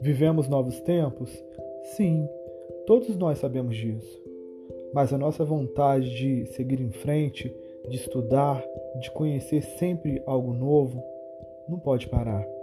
Vivemos novos tempos? Sim, todos nós sabemos disso. Mas a nossa vontade de seguir em frente, de estudar, de conhecer sempre algo novo, não pode parar.